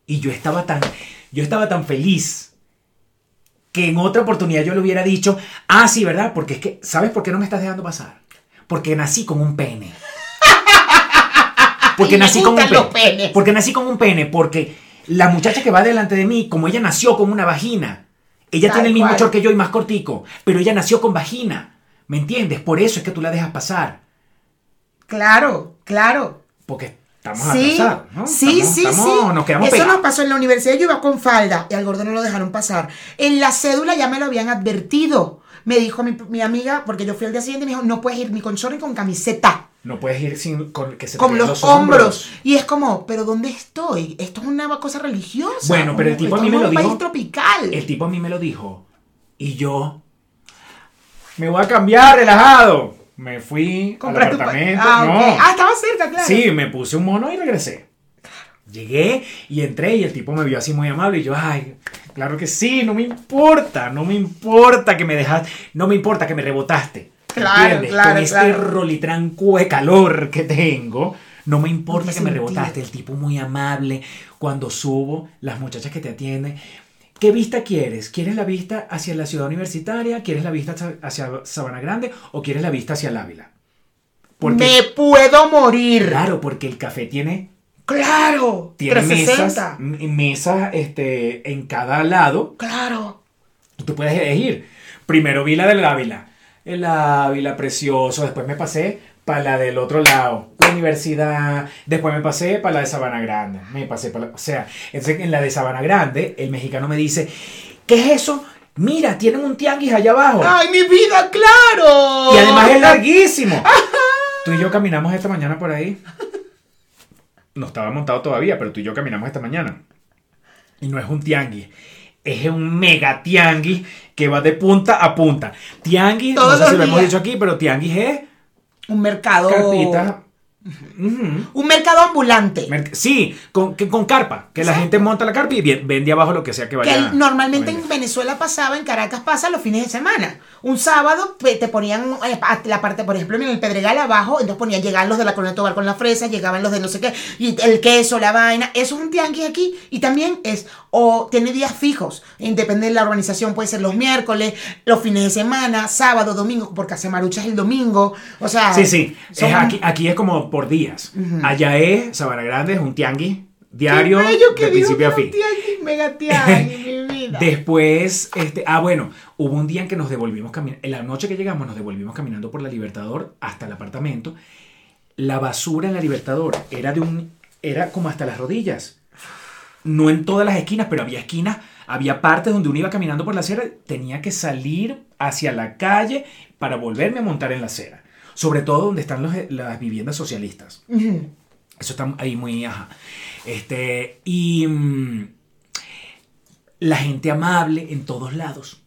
B: Y yo estaba tan, yo estaba tan feliz que en otra oportunidad yo le hubiera dicho, ah, sí, ¿verdad? Porque es que, ¿sabes por qué no me estás dejando pasar? Porque nací con un pene. *laughs* Porque nací con un pene. Porque nací con un pene. Porque la muchacha que va delante de mí, como ella nació con una vagina, ella
A: Tal
B: tiene el mismo
A: cual.
B: short que yo y más cortico, pero ella nació con vagina. ¿Me entiendes? Por eso es que tú la dejas pasar.
A: Claro, claro.
B: Porque estamos
A: Sí,
B: atrasados, ¿no?
A: sí,
B: Estamos-
A: sí,
B: estamos-
A: sí.
B: Nos quedamos
A: Eso
B: pegados.
A: nos pasó en la universidad. Yo iba con falda y al gordo no lo dejaron pasar. En la cédula ya me lo habían advertido. Me dijo mi, mi amiga, porque yo fui al día siguiente, me dijo, no puedes ir ni con short ni con camiseta.
B: No puedes ir sin con que se
A: Con
B: vean
A: los, hombros. Y es como, ¿pero dónde estoy? Esto es una cosa religiosa.
B: Bueno, pero el tipo a mí me lo
A: en un
B: dijo.
A: país tropical.
B: El tipo a mí me lo dijo. Y yo. Me voy a cambiar, relajado. Me fui al
A: un
B: apartamento.
A: Ah,
B: no.
A: Ah, estaba cerca, claro.
B: Sí, me puse un mono y regresé. Llegué y entré y el tipo me vio así muy amable y yo, ay, claro que sí, no me importa, no me importa que me dejaste, no me importa que me rebotaste.
A: Claro,
B: ¿entiendes?
A: claro,
B: Con este
A: claro.
B: rolitranco de calor que tengo, no me importa que me rebotaste. El tipo muy amable, cuando subo, las muchachas que te atienden, ¿Qué vista quieres? ¿Quieres la vista hacia la ciudad universitaria? ¿Quieres la vista hacia- Sabana Grande? ¿O quieres la vista hacia el Ávila? Porque,
A: Me puedo morir.
B: claro, porque el café tiene,
A: Claro.
B: tiene mesas,
A: 360.
B: m- mesas este, en cada lado.
A: Claro.
B: Y tú puedes elegir. Primero vi la del Ávila. El Ávila precioso. Después me pasé para la del otro lado. La universidad. Después me pasé para la de Sabana Grande. Me pasé para O sea, entonces en la de Sabana Grande, el mexicano me dice: ¿Qué es eso? Mira, tienen un tianguis allá abajo.
A: ¡Ay, mi vida, claro!
B: Y además es larguísimo. *laughs* Tú y yo caminamos esta mañana por ahí. No estaba montado todavía, pero tú y yo caminamos esta mañana. Y no es un tianguis. Es un mega tianguis que va de punta a punta. Tianguis,
A: Todos
B: no sé si lo hemos dicho aquí, pero tianguis es
A: Un mercado.
B: carpita.
A: Un mercado ambulante.
B: Merc- Sí, con, que- con carpa. Que la gente monta la carpa y vende abajo lo que sea que
A: que
B: vaya.
A: normalmente
B: a
A: en. Venezuela pasaba, en Caracas pasa los fines de semana. Un sábado te ponían eh, la parte, por ejemplo, en el Pedregal abajo, entonces ponían, llegaban los de la Colonia Tobar con la fresa, llegaban los de no sé qué, y el queso, la vaina. Eso es un tianguis aquí. Y también es, o tiene días fijos, depende de la organización, puede ser los miércoles, los fines de semana, sábado, domingo, porque hace maruchas el domingo. O sea,
B: Sí, sí. Es
A: son-
B: aquí, aquí es como por días. Allá es, Sabana Grande es un tianguis diario de principio a fin.
A: tianguis, mega *laughs* tianguis, mi vida.
B: Después, este, ah, bueno, hubo un día en que nos devolvimos caminando, en la noche que llegamos nos devolvimos caminando por la Libertador hasta el apartamento. La basura en la Libertador era de un, era como hasta las rodillas. No en todas las esquinas, pero había esquinas, había partes donde uno iba caminando por la acera, tenía que salir hacia la calle para volverme a montar en la acera. Sobre todo donde están los- las viviendas socialistas. Eso está ahí muy, ajá. Este, y mm, la gente amable en todos lados.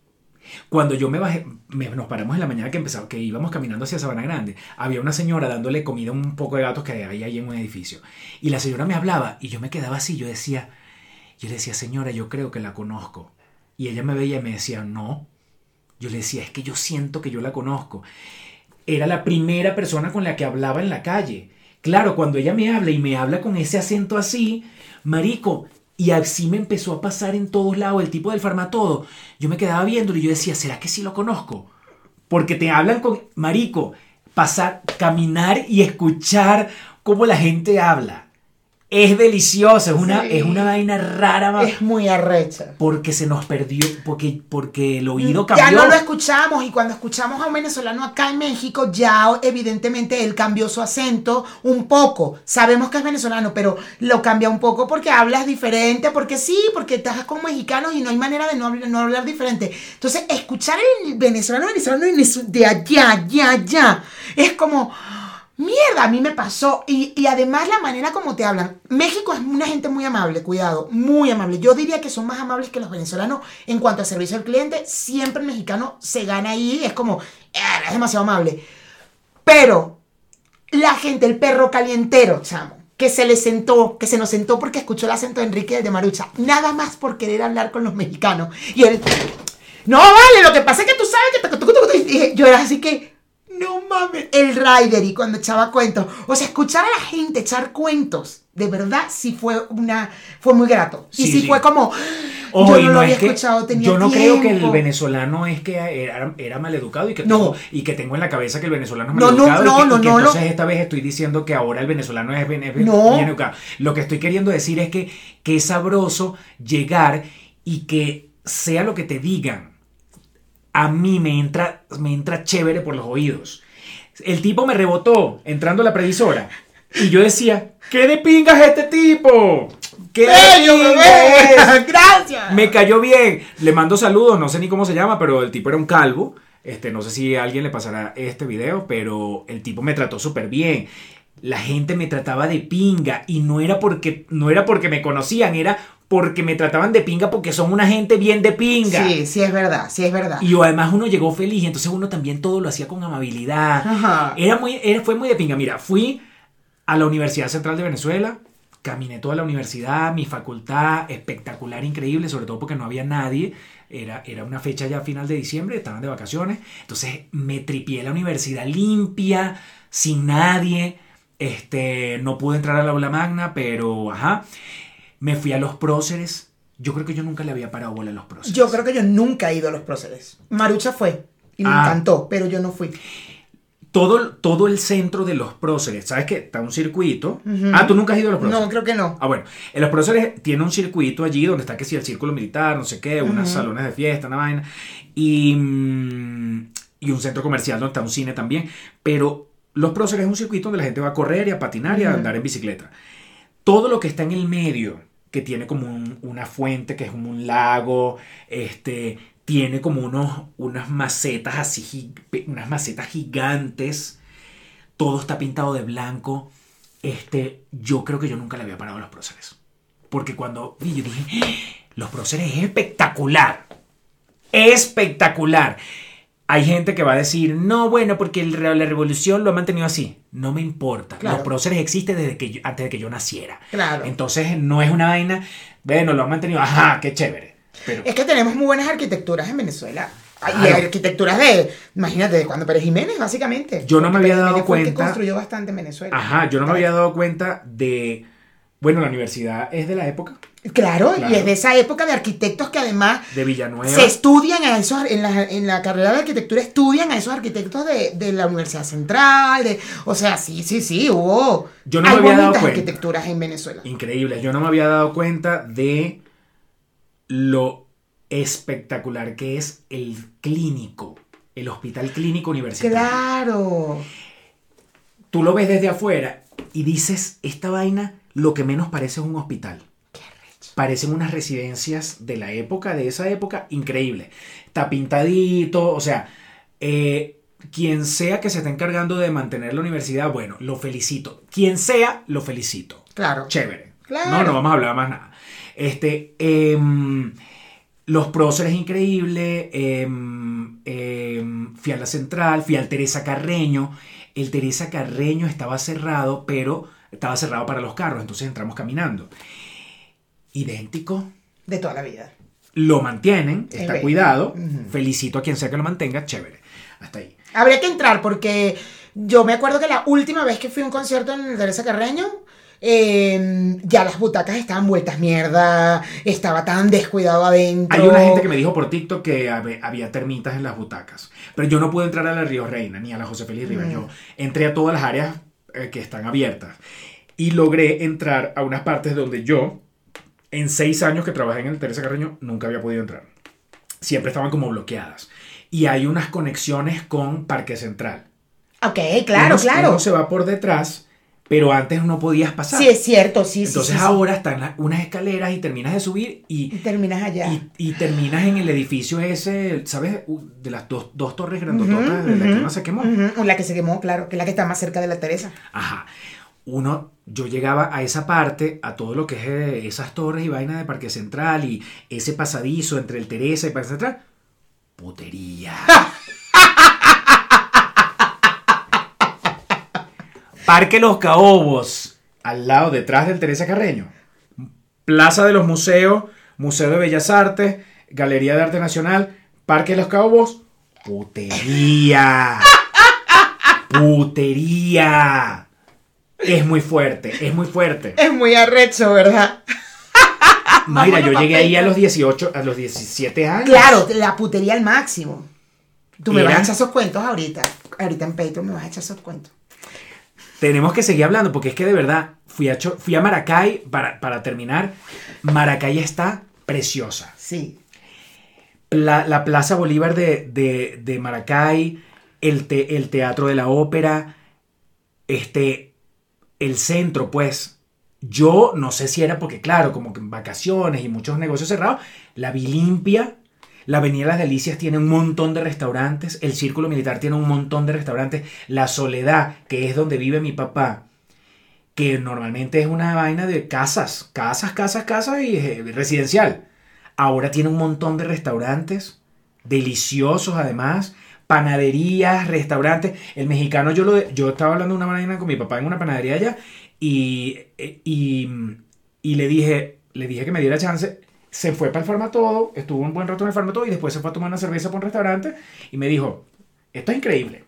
B: Cuando yo me bajé, me- nos paramos en la mañana que empezaba, que íbamos caminando hacia Sabana Grande, había una señora dándole comida a un poco de gatos que hay ahí en un edificio. Y la señora me hablaba y yo me quedaba así, yo decía, yo le decía, señora, yo creo que la conozco. Y ella me veía y me decía, no. Yo le decía, es que yo siento que yo la conozco. Era la primera persona con la que hablaba en la calle. Claro, cuando ella me habla y me habla con ese acento así, marico, y así me empezó a pasar en todos lados, el tipo del farmatodo. Yo me quedaba viéndolo y yo decía, ¿será que sí lo conozco? Porque te hablan con, marico, pasar, caminar y escuchar cómo la gente habla. Es delicioso, es una,
A: Sí.
B: es una vaina rara. ma-
A: Es muy arrecha.
B: Porque se nos perdió, porque, porque el oído
A: Ya
B: cambió.
A: no lo escuchamos y cuando escuchamos a un venezolano acá en México, ya evidentemente él cambió su acento un poco. Sabemos que es venezolano, pero lo cambia un poco porque hablas diferente, porque sí, porque estás con mexicanos y no hay manera de no hablar, no hablar diferente. Entonces, escuchar el venezolano, venezolano de allá, allá, allá, es como... Mierda, a mí me pasó. Y, y además la manera como te hablan. México es una gente muy amable, cuidado, muy amable. Yo diría que son más amables que los venezolanos en cuanto a servicio al cliente. Siempre el mexicano se gana ahí, es como, "Eh, es demasiado amable. Pero la gente, el perro calientero, chamo, que se le sentó, que se nos sentó porque escuchó el acento de Enrique de Marucha, nada más por querer hablar con los mexicanos. Y él, no vale, lo que pasa es que tú sabes que... Yo era así que, no mames, el rider y cuando echaba cuentos. O sea, escuchar a la gente echar cuentos, de verdad sí fue una, fue muy grato. Y
B: Sí,
A: fue como,
B: Ojo,
A: yo no, lo había
B: es
A: escuchado, tenía
B: Yo no creo que el venezolano es que era, era maleducado y que,
A: No.
B: tengo, y que tengo en la cabeza que el venezolano es
A: No, no,
B: maleducado. y
A: no,
B: que, y
A: no,
B: que
A: no,
B: entonces esta vez estoy diciendo que ahora el venezolano es bien,
A: No.
B: educado. Lo que estoy queriendo decir es que, que es sabroso llegar y que sea lo que te digan. A mí me entra, me entra chévere por los oídos. El tipo me rebotó entrando a la previsora. Y yo decía, ¿qué de pingas es este tipo? ¿Qué
A: ¡Bello,
B: pinga es?"
A: bebé! *laughs* ¡Gracias!
B: Me cayó bien. Le mando saludos, no sé ni cómo se llama, pero el tipo era un calvo. Este, no sé si a alguien le pasará este video, pero el tipo me trató súper bien. La gente me trataba de pinga y no era porque no era porque me conocían, era porque me trataban de pinga porque son una gente bien de pinga.
A: Sí, sí es verdad, sí es verdad.
B: Y además uno llegó feliz, entonces uno también todo lo hacía con amabilidad.
A: Ajá.
B: Era muy, era- fue muy de pinga. Mira, fui a la Universidad Central de Venezuela, caminé toda la universidad, mi facultad, espectacular, increíble, sobre todo porque no había nadie. Era, era una fecha ya final de diciembre, estaban de vacaciones. Entonces me tripié la universidad limpia, sin nadie. Este, no pude entrar al aula magna, pero ajá. Me fui a los próceres. Yo creo que yo nunca le había parado bola a los próceres.
A: Yo creo que yo nunca he ido a los próceres. Marucha fue y me
B: Ah.
A: encantó, pero yo no fui.
B: todo, todo el centro de los próceres, ¿sabes qué? Está un circuito. Ah, tú nunca has ido a los próceres.
A: No, creo que no.
B: Ah, bueno, en los próceres tiene un circuito allí donde está que si el círculo militar, no sé qué, unos salones de fiesta, una vaina, y, mm, y un centro comercial donde está un cine también. Pero los próceres es un circuito donde la gente va a correr y a patinar y a andar en bicicleta. Todo lo que está en el medio, que tiene como un- una fuente, que es como un lago, este, tiene como unos, unas macetas así, unas macetas gigantes, todo está pintado de blanco. Este, yo creo que yo nunca le había parado a los próceres. Porque cuando vi, yo dije, "¡Ah! los próceres es espectacular. Espectacular. Hay gente que va a decir, no, bueno, porque el la revolución lo ha mantenido así. No me importa.
A: Claro.
B: Los próceres existen desde que yo- antes de que yo naciera.
A: Claro.
B: Entonces no es una vaina, bueno, lo han mantenido, ajá, qué chévere. Pero
A: Es que tenemos muy buenas arquitecturas en Venezuela. Y
B: Claro.
A: arquitecturas de, imagínate, de cuando Pérez Jiménez, básicamente.
B: Yo no me había
A: Pérez
B: dado
A: Jiménez que
B: cuenta-
A: construyó bastante en Venezuela.
B: Ajá, yo no me había dado cuenta de. Bueno, la universidad es de la época
A: Claro,
B: Claro.
A: y es de esa época de arquitectos que además
B: de Villanueva.
A: se estudian a esos, en la, en la carrera de arquitectura estudian a esos arquitectos de, de la Universidad Central, de, o sea, sí, sí, sí, hubo.
B: Yo no me había dado cuenta.
A: arquitecturas en Venezuela.
B: Increíble. Yo no me había dado cuenta de lo espectacular que es el clínico, el hospital clínico universitario.
A: Claro.
B: Tú lo ves desde afuera y dices, esta vaina lo que menos parece es un hospital. Parecen unas residencias de la época, de esa época, increíble. Está pintadito, o sea, eh, quien sea que se esté encargando de mantener la universidad, bueno, lo felicito. Quien sea, lo felicito.
A: Claro.
B: Chévere.
A: Claro.
B: No, no vamos a hablar más nada. Este, em, los próceres increíble. em, fui a la central, fui al Teresa Carreño. El Teresa Carreño estaba cerrado, pero estaba cerrado para los carros, entonces entramos caminando. Idéntico.
A: De toda la vida.
B: Lo mantienen,
A: Es
B: está cuidado. Felicito a quien sea que lo mantenga, chévere. Hasta ahí.
A: Habría que entrar porque yo me acuerdo que la última vez que fui a un concierto en el Teresa Carreño, eh, ya las butacas estaban vueltas mierda, estaba tan descuidado adentro.
B: Hay una gente que me dijo por TikTok que había termitas en las butacas. Pero yo no pude entrar a la Río Reina ni a la José Félix Rivas.
A: Mm.
B: Yo entré a todas las áreas eh, que están abiertas. Y logré entrar a unas partes donde yo, en seis años que trabajé en el Teresa Carreño, nunca había podido entrar. Siempre estaban como bloqueadas. Y hay unas conexiones con Parque Central.
A: Ok, claro,
B: Uno-
A: claro.
B: Uno se va por detrás, pero antes no podías pasar.
A: Sí, es cierto, sí, sí,
B: Entonces
A: sí, sí.
B: ahora están unas escaleras y terminas de subir
A: Y
B: y,
A: terminas allá.
B: y, y terminas en el edificio ese, ¿sabes? De las dos, dos torres grandototas
A: Ujú,
B: de la que no se quemó.
A: ujú, La que se quemó, claro, que es la que está más cerca de la Teresa.
B: Ajá. Uno, yo llegaba a esa parte, a todo lo que es eh, esas torres y vainas de Parque Central y ese pasadizo entre el Teresa y Parque Central. Putería. *laughs* Parque Los Caobos, al lado, detrás del Teresa Carreño. Plaza de los Museos, Museo de Bellas Artes, Galería de Arte Nacional, Parque Los Caobos, putería. *laughs* Putería. Es muy fuerte, es muy fuerte.
A: Es muy arrecho, ¿verdad?
B: Mira, yo llegué ahí a los 18, a los 17 años.
A: Claro, la putería al máximo. Tú me
B: Era-
A: vas a echar esos cuentos ahorita. Ahorita en Patreon me vas a echar esos cuentos.
B: Tenemos que seguir hablando porque es que de verdad fui a, Cho- fui a Maracay para, para terminar. Maracay está preciosa.
A: Sí.
B: La, la Plaza Bolívar de, de- de Maracay, el, te- el Teatro de la Ópera, este, el centro, pues. Yo no sé si era porque, claro, como que vacaciones y muchos negocios cerrados, la vi limpia. La Avenida Las Delicias tiene un montón de restaurantes. El Círculo Militar tiene un montón de restaurantes. La Soledad, que es donde vive mi papá, que normalmente es una vaina de casas, casas, casas, casas y eh, residencial. Ahora tiene un montón de restaurantes, deliciosos además, panaderías, restaurantes. El mexicano, yo, lo, yo estaba hablando una mañana con mi papá en una panadería allá y, eh, y, y le dije, le dije que me diera chance. Se fue para el Farmatodo, estuvo un buen rato en el Farmatodo y después se fue a tomar una cerveza por un restaurante y me dijo, esto es increíble.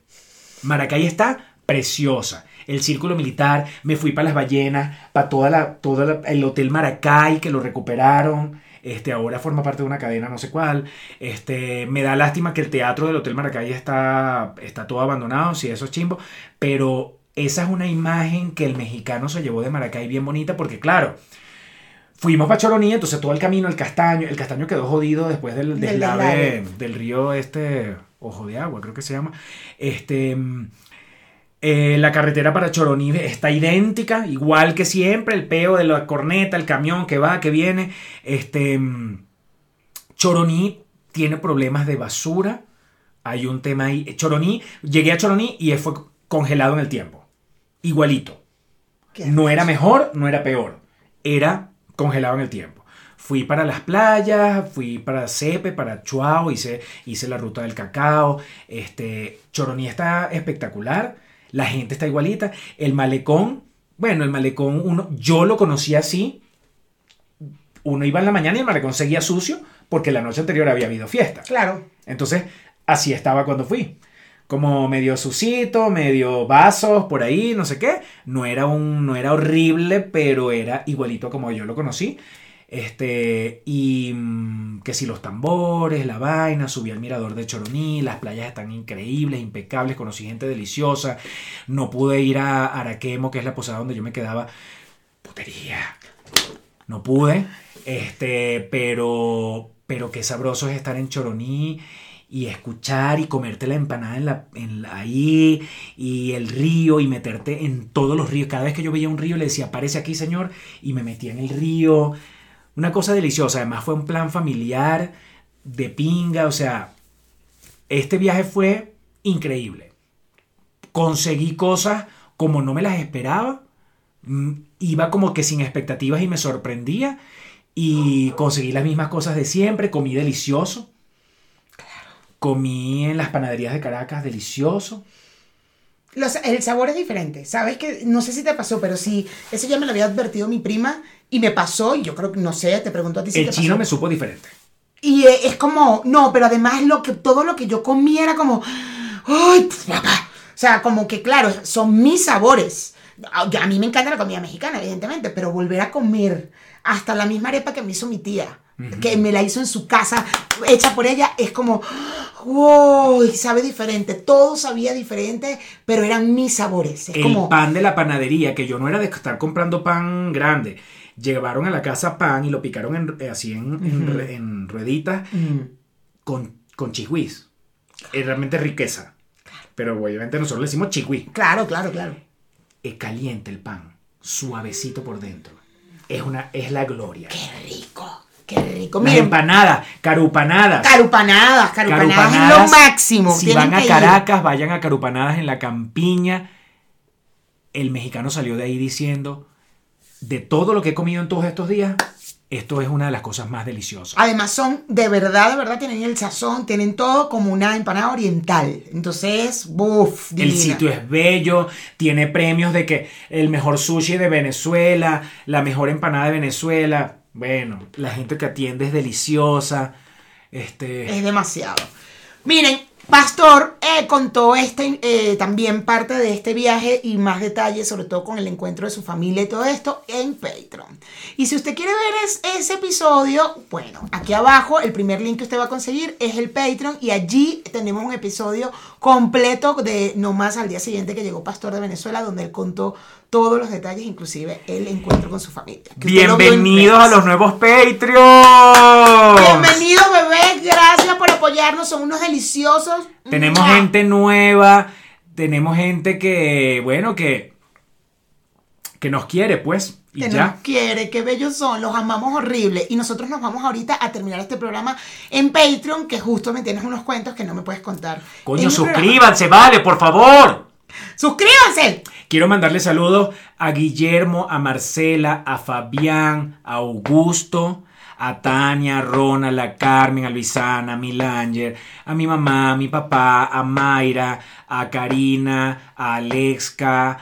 B: Maracay está preciosa. El círculo militar, me fui para las ballenas, para toda la, todo la- el Hotel Maracay, que lo recuperaron. Este, ahora forma parte de una cadena, no sé cuál. Este, me da lástima que el teatro del Hotel Maracay está, está todo abandonado, si eso es chimbo. Pero esa es una imagen que el mexicano se llevó de Maracay bien bonita, porque claro, fuimos para Choroní, entonces todo el camino, el castaño, el castaño quedó jodido después del
A: Del
B: deslave del río este, Ojo de Agua, creo que se llama. Este, eh, la carretera para Choroní está idéntica, igual que siempre, el peo de la corneta, el camión que va, que viene. Este, mm, Choroní tiene problemas de basura. Hay un tema ahí. Choroní, llegué a Choroní y fue congelado en el tiempo. Igualito. No era mejor, no era peor. Era congelado en el tiempo. Fui para las playas, fui para Cepe, para Chuao, hice, hice la ruta del cacao. Este, Choroní está espectacular, la gente está igualita. El malecón, bueno, el malecón, uno, yo lo conocí así. Uno iba en la mañana y el malecón seguía sucio porque la noche anterior había habido fiesta.
A: Claro.
B: Entonces, así estaba cuando fui. Como medio sucito, medio vasos por ahí, no sé qué. No era un, no era horrible, pero era igualito como yo lo conocí. Este, y mm, que si los tambores, la vaina, subí al mirador de Choroní, las playas están increíbles, impecables, conocí gente deliciosa. No pude ir a Araquemo, que es la posada donde yo me quedaba. Putería. No pude. Este, pero, pero qué sabroso es estar en Choroní y escuchar y comerte la empanada en la, en la- ahí y el río y meterte en todos los ríos. Cada vez que yo veía un río le decía, aparece aquí, señor, y me metía en el río. Una cosa deliciosa. Además fue un plan familiar de pinga. O sea, este viaje fue increíble. Conseguí cosas como no me las esperaba. Mm, Iba como que sin expectativas y me sorprendía. Y conseguí las mismas cosas de siempre. Comí delicioso. Comí en las panaderías de Caracas delicioso.
A: Los- el sabor es diferente. Sabes que no sé si te pasó, pero sí, eso ya me lo había advertido mi prima y me pasó. Y yo creo que no sé, te pregunto a ti si
B: El
A: te
B: chino
A: pasó.
B: me supo diferente.
A: Y eh, es como, no, pero además lo que, todo lo que yo comí era como, ¡ay, pf, papá! O sea, como que claro, son mis sabores. A a mí me encanta la comida mexicana, evidentemente, pero volver a comer hasta la misma arepa que me hizo mi tía, que me la hizo en su casa, hecha por ella, es como, wow, sabe diferente. Todo sabía diferente, pero eran mis sabores. Es
B: el
A: como,
B: pan de la panadería, que yo no era de estar comprando pan grande. Llevaron a la casa pan y lo picaron en- eh, así en, rueditas con, con. Es realmente riqueza. Pero obviamente nosotros le decimos chihuí.
A: claro, claro, claro.
B: eh, caliente el pan, suavecito por dentro. Es, una, es la gloria.
A: Qué rico, qué rico. Miren,
B: empanadas, carupanadas.
A: carupanadas, carupanadas, es lo máximo.
B: Si van a
A: ir.
B: Caracas, vayan a Carupanadas en la campiña. El mexicano salió de ahí diciendo, de todo lo que he comido en todos estos días, esto es una de las cosas más deliciosas.
A: Además son, de verdad, de verdad, tienen el sazón, tienen todo como una empanada oriental. Entonces, uff,
B: El sitio es bello, tiene premios de que el mejor sushi de Venezuela, la mejor empanada de Venezuela. Bueno, la gente que atiende es deliciosa. Este,
A: Es demasiado. Miren, Pastor eh, contó este, eh, también parte de este viaje y más detalles, sobre todo con el encuentro de su familia y todo esto, en Patreon. Y si usted quiere ver es- ese episodio, bueno, aquí abajo el primer link que usted va a conseguir es el Patreon y allí tenemos un episodio completo de No más al día siguiente que llegó Pastor de Venezuela, donde él contó todos los detalles, inclusive el encuentro con su familia. lo
B: bienvenidos a los nuevos Patreons.
A: Bienvenidos bebés, gracias por apoyarnos, son unos deliciosos.
B: Tenemos
A: ¡Mua!
B: gente nueva, tenemos gente que, bueno, que, que nos quiere, pues, y
A: que
B: ya.
A: nos quiere, qué bellos son, los amamos horrible. Y nosotros nos vamos ahorita a terminar este programa en Patreon, que justo me tienes unos cuentos que no me puedes contar.
B: Coño,
A: programa.
B: suscríbanse, vale, por favor.
A: ¡Suscríbanse!
B: Quiero mandarle saludos a Guillermo, a Marcela, a Fabián, a Augusto, a Tania, a Ronald, a Carmen, a Luisana, a Milanger, a mi mamá, a mi papá, a Mayra, a Karina, a Alexka,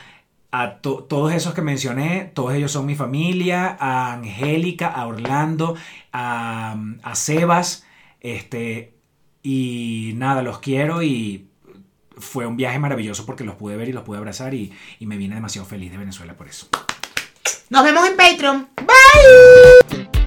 B: a to- todos esos que mencioné, todos ellos son mi familia, a Angélica, a Orlando, a, a Sebas, este, y nada, los quiero y fue un viaje maravilloso porque los pude ver y los pude abrazar y, y me vine demasiado feliz de Venezuela por eso.
A: Nos vemos en Patreon. Bye.